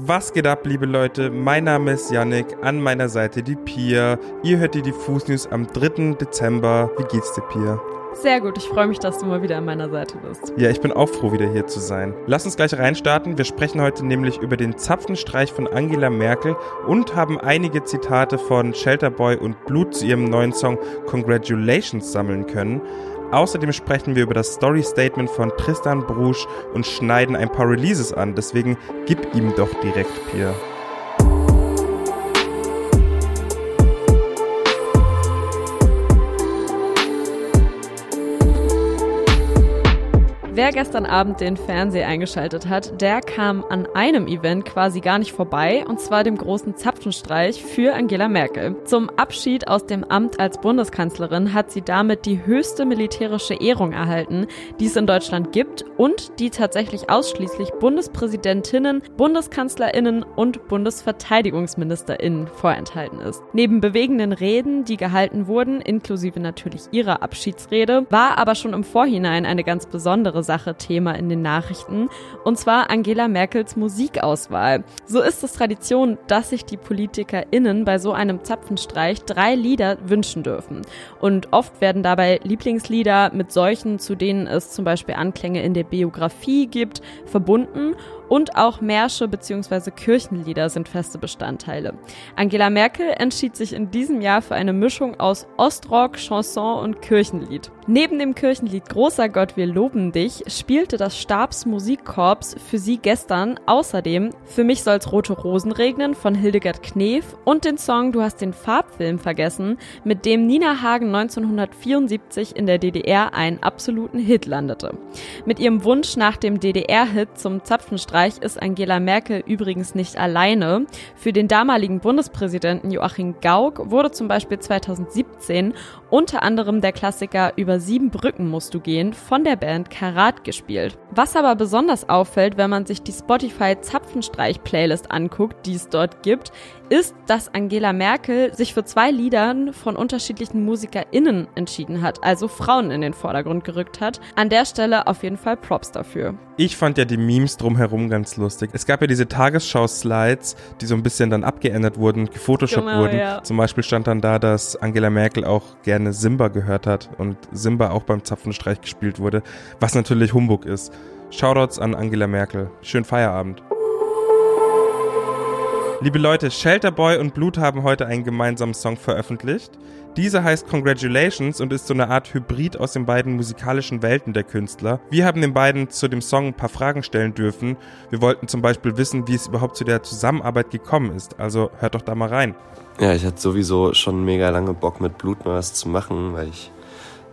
Was geht ab, liebe Leute? Mein Name ist Yannick, an meiner Seite die Pia. Ihr hört die Diffus News am 3. Dezember. Wie geht's dir, Pia? Sehr gut, ich freue mich, dass du mal wieder an meiner Seite bist. Ja, ich bin auch froh, wieder hier zu sein. Lass uns gleich reinstarten. Wir sprechen heute nämlich über den Zapfenstreich von Angela Merkel und haben einige Zitate von Shelterboy und Blut zu ihrem neuen Song Congratulations sammeln können. Außerdem sprechen wir über das Story Statement von Tristan Brusch und schneiden ein paar Releases an. Deswegen gib ihm doch direkt, Pierre. Wer gestern Abend den Fernseher eingeschaltet hat, der kam an einem Event quasi gar nicht vorbei, und zwar dem großen Zapfenstreich für Angela Merkel. Zum Abschied aus dem Amt als Bundeskanzlerin hat sie damit die höchste militärische Ehrung erhalten, die es in Deutschland gibt und die tatsächlich ausschließlich Bundespräsidentinnen, Bundeskanzlerinnen und Bundesverteidigungsministerinnen vorenthalten ist. Neben bewegenden Reden, die gehalten wurden, inklusive natürlich ihrer Abschiedsrede, war aber schon im Vorhinein eine ganz besondere Sache Thema in den Nachrichten, und zwar Angela Merkels Musikauswahl. So ist es Tradition, dass sich die PolitikerInnen bei so einem Zapfenstreich drei Lieder wünschen dürfen. Und oft werden dabei Lieblingslieder mit solchen, zu denen es zum Beispiel Anklänge in der Biografie gibt, verbunden und auch Märsche bzw. Kirchenlieder sind feste Bestandteile. Angela Merkel entschied sich in diesem Jahr für eine Mischung aus Ostrock, Chanson und Kirchenlied. Neben dem Kirchenlied Großer Gott, wir loben dich spielte das Stabsmusikkorps für sie gestern außerdem Für mich soll's rote Rosen regnen von Hildegard Knef und den Song Du hast den Farbfilm vergessen, mit dem Nina Hagen 1974 in der DDR einen absoluten Hit landete. Mit ihrem Wunsch nach dem DDR-Hit zum Zapfenstreich ist Angela Merkel übrigens nicht alleine. Für den damaligen Bundespräsidenten Joachim Gauck wurde zum Beispiel 2017 unter anderem der Klassiker Über sieben Brücken musst du gehen von der Band Karat gespielt. Was aber besonders auffällt, wenn man sich die Spotify Zapfenstreich Playlist anguckt, die es dort gibt, ist, dass Angela Merkel sich für zwei Liedern von unterschiedlichen MusikerInnen entschieden hat, also Frauen in den Vordergrund gerückt hat. An der Stelle auf jeden Fall Props dafür. Ich fand ja die Memes drumherum ganz lustig. Es gab ja diese Tagesschau-Slides, die so ein bisschen dann abgeändert wurden, gefotoshoppt Genau, wurden. ja. Zum Beispiel stand dann da, dass Angela Merkel auch gerne Simba gehört hat und Simba auch beim Zapfenstreich gespielt wurde, was natürlich Humbug ist. Shoutouts an Angela Merkel. Schönen Feierabend. Liebe Leute, Shelterboy und Blut haben heute einen gemeinsamen Song veröffentlicht. Dieser heißt Congratulations und ist so eine Art Hybrid aus den beiden musikalischen Welten der Künstler. Wir haben den beiden zu dem Song ein paar Fragen stellen dürfen. Wir wollten zum Beispiel wissen, wie es überhaupt zu der Zusammenarbeit gekommen ist. Also hört doch da mal rein. Ja, ich hatte sowieso schon mega lange Bock mit Blut mal was zu machen, weil ich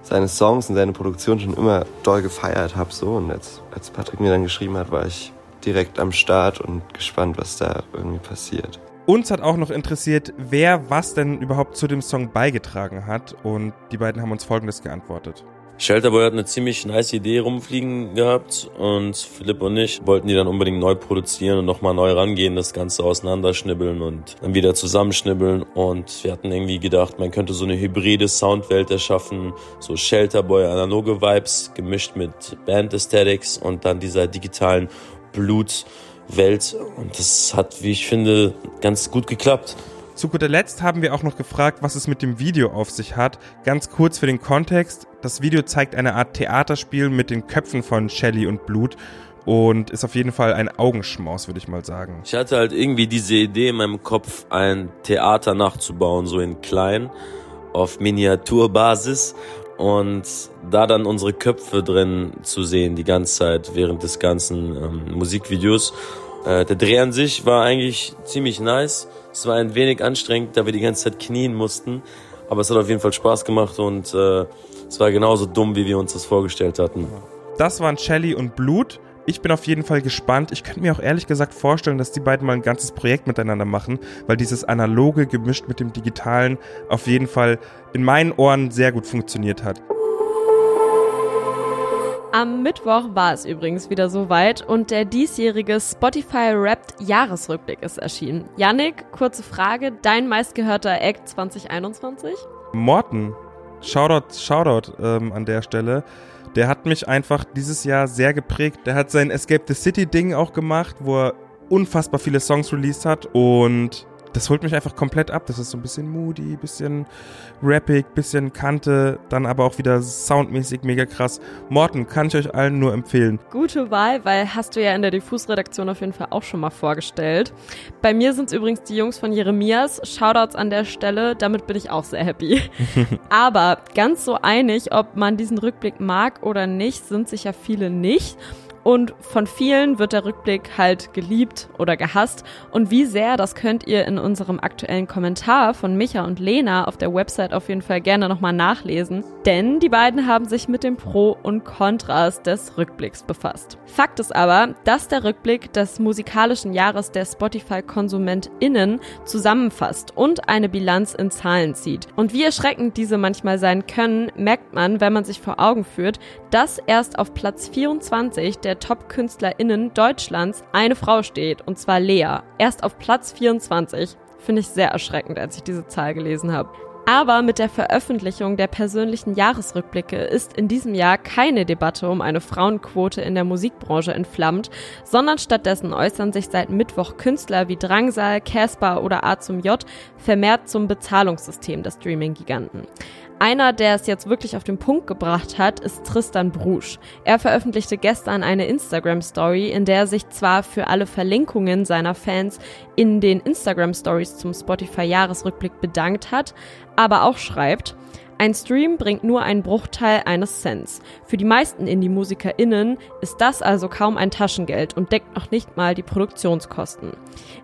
seine Songs und seine Produktion schon immer doll gefeiert habe so und jetzt, als Patrick mir dann geschrieben hat, war ich direkt am Start und gespannt, was da irgendwie passiert. Uns hat auch noch interessiert, wer was denn überhaupt zu dem Song beigetragen hat. Und die beiden haben uns folgendes geantwortet. Shelterboy hat eine ziemlich nice Idee rumfliegen gehabt. Und Philipp und ich wollten die dann unbedingt neu produzieren und nochmal neu rangehen, das Ganze auseinanderschnibbeln und dann wieder zusammenschnibbeln. Und wir hatten irgendwie gedacht, man könnte so eine hybride Soundwelt erschaffen, so Shelterboy analoge Vibes gemischt mit Band Aesthetics und dann dieser digitalen Blutwelt und das hat, wie ich finde, ganz gut geklappt. Zu guter Letzt haben wir auch noch gefragt, was es mit dem Video auf sich hat. Ganz kurz für den Kontext. Das Video zeigt eine Art Theaterspiel mit den Köpfen von Shelly und Blut und ist auf jeden Fall ein Augenschmaus, würde ich mal sagen. Ich hatte halt irgendwie diese Idee in meinem Kopf, ein Theater nachzubauen, so in klein, auf Miniaturbasis und da dann unsere Köpfe drin zu sehen die ganze Zeit während des ganzen ähm, Musikvideos. Äh, der Dreh an sich war eigentlich ziemlich nice. Es war ein wenig anstrengend, da wir die ganze Zeit knien mussten, aber es hat auf jeden Fall Spaß gemacht und äh, es war genauso dumm, wie wir uns das vorgestellt hatten. Das waren Shelly und Blut. Ich bin auf jeden Fall gespannt. Ich könnte mir auch ehrlich gesagt vorstellen, dass die beiden mal ein ganzes Projekt miteinander machen, weil dieses analoge gemischt mit dem digitalen auf jeden Fall in meinen Ohren sehr gut funktioniert hat. Am Mittwoch war es übrigens wieder soweit und der diesjährige Spotify Wrapped Jahresrückblick ist erschienen. Yannick, kurze Frage, dein meistgehörter Act 2021? Morten, Shoutout, Shoutout ähm, an der Stelle. Der hat mich einfach dieses Jahr sehr geprägt. Der hat sein Escape the City Ding auch gemacht, wo er unfassbar viele Songs released hat und das holt mich einfach komplett ab. Das ist so ein bisschen moody, bisschen rappig, bisschen Kante, dann aber auch wieder soundmäßig mega krass. Morten, kann ich euch allen nur empfehlen. Gute Wahl, weil hast du ja in der Diffus-Redaktion auf jeden Fall auch schon mal vorgestellt. Bei mir sind es übrigens die Jungs von Jeremias. Shoutouts an der Stelle, damit bin ich auch sehr happy. aber ganz so einig, ob man diesen Rückblick mag oder nicht, sind sich ja viele nicht. Und von vielen wird der Rückblick halt geliebt oder gehasst. Und wie sehr, das könnt ihr in unserem aktuellen Kommentar von Micha und Lena auf der Website auf jeden Fall gerne nochmal nachlesen. Denn die beiden haben sich mit den Pro und Kontras des Rückblicks befasst. Fakt ist aber, dass der Rückblick des musikalischen Jahres der Spotify-KonsumentInnen zusammenfasst und eine Bilanz in Zahlen zieht. Und wie erschreckend diese manchmal sein können, merkt man, wenn man sich vor Augen führt, dass erst auf Platz 24 der der Top-KünstlerInnen Deutschlands eine Frau steht, und zwar Lea. Erst auf Platz 24. Finde ich sehr erschreckend, als ich diese Zahl gelesen habe. Aber mit der Veröffentlichung der persönlichen Jahresrückblicke ist in diesem Jahr keine Debatte um eine Frauenquote in der Musikbranche entflammt, sondern stattdessen äußern sich seit Mittwoch Künstler wie Drangsal, Casper oder A zum J vermehrt zum Bezahlungssystem der Streaming-Giganten. Einer, der es jetzt wirklich auf den Punkt gebracht hat, ist Tristan Brusch. Er veröffentlichte gestern eine Instagram-Story, in der er sich zwar für alle Verlinkungen seiner Fans in den Instagram-Stories zum Spotify-Jahresrückblick bedankt hat, aber auch schreibt, ein Stream bringt nur einen Bruchteil eines Cents. Für die meisten Indie-MusikerInnen ist das also kaum ein Taschengeld und deckt noch nicht mal die Produktionskosten.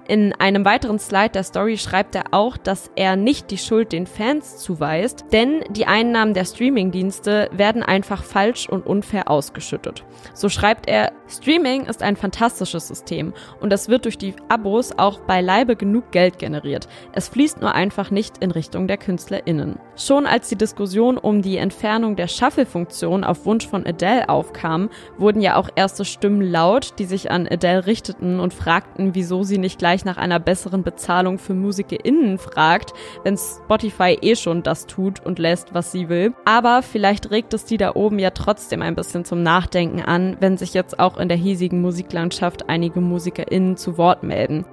In einem weiteren Slide der Story schreibt er auch, dass er nicht die Schuld den Fans zuweist, denn die Einnahmen der Streamingdienste werden einfach falsch und unfair ausgeschüttet. So schreibt er, Streaming ist ein fantastisches System und es wird durch die Abos auch beileibe genug Geld generiert. Es fließt nur einfach nicht in Richtung der KünstlerInnen. Schon als die Diskussion um die Entfernung der Shuffle-Funktion auf Wunsch von Adele aufkam, wurden ja auch erste Stimmen laut, die sich an Adele richteten und fragten, wieso sie nicht gleich nach einer besseren Bezahlung für MusikerInnen fragt, wenn Spotify eh schon das tut und lässt, was sie will. Aber vielleicht regt es die da oben ja trotzdem ein bisschen zum Nachdenken an, wenn sich jetzt auch in der hiesigen Musiklandschaft einige MusikerInnen zu Wort melden.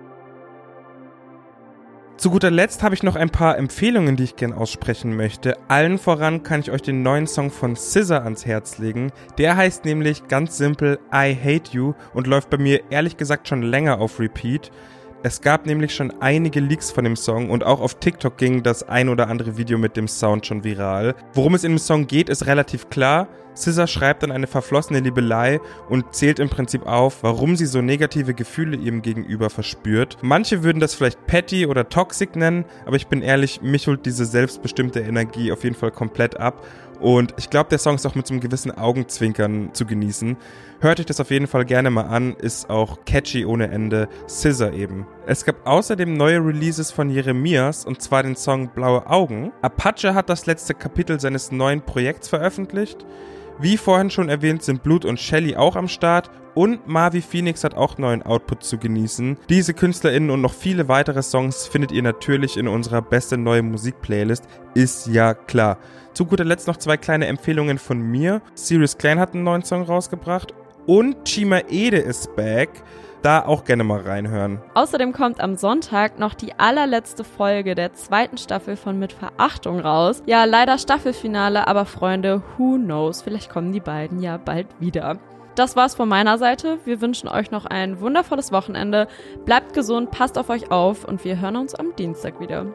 Zu guter Letzt habe ich noch ein paar Empfehlungen, die ich gern aussprechen möchte. Allen voran kann ich euch den neuen Song von Scissor ans Herz legen. Der heißt nämlich ganz simpel I Hate You und läuft bei mir ehrlich gesagt schon länger auf Repeat. Es gab nämlich schon einige Leaks von dem Song und auch auf TikTok ging das ein oder andere Video mit dem Sound schon viral. Worum es in dem Song geht, ist relativ klar. Scissor schreibt dann eine verflossene Liebelei und zählt im Prinzip auf, warum sie so negative Gefühle ihrem Gegenüber verspürt. Manche würden das vielleicht petty oder toxic nennen, aber ich bin ehrlich, mich holt diese selbstbestimmte Energie auf jeden Fall komplett ab und ich glaube, der Song ist auch mit so einem gewissen Augenzwinkern zu genießen. Hört euch das auf jeden Fall gerne mal an, ist auch catchy ohne Ende, Scissor eben. Es gab außerdem neue Releases von Jeremias und zwar den Song Blaue Augen. Apache hat das letzte Kapitel seines neuen Projekts veröffentlicht. Wie vorhin schon erwähnt sind Blut und Shelly auch am Start und Marvi Phoenix hat auch neuen Output zu genießen. Diese KünstlerInnen und noch viele weitere Songs findet ihr natürlich in unserer beste neue Musik-Playlist, ist ja klar. Zu guter Letzt noch zwei kleine Empfehlungen von mir. Sirius Klein hat einen neuen Song rausgebracht und Chima Ede ist back da auch gerne mal reinhören. Außerdem kommt am Sonntag noch die allerletzte Folge der zweiten Staffel von Mit Verachtung raus. Ja, leider Staffelfinale, aber Freunde, who knows, vielleicht kommen die beiden ja bald wieder. Das war's von meiner Seite. Wir wünschen euch noch ein wundervolles Wochenende. Bleibt gesund, passt auf euch auf und wir hören uns am Dienstag wieder.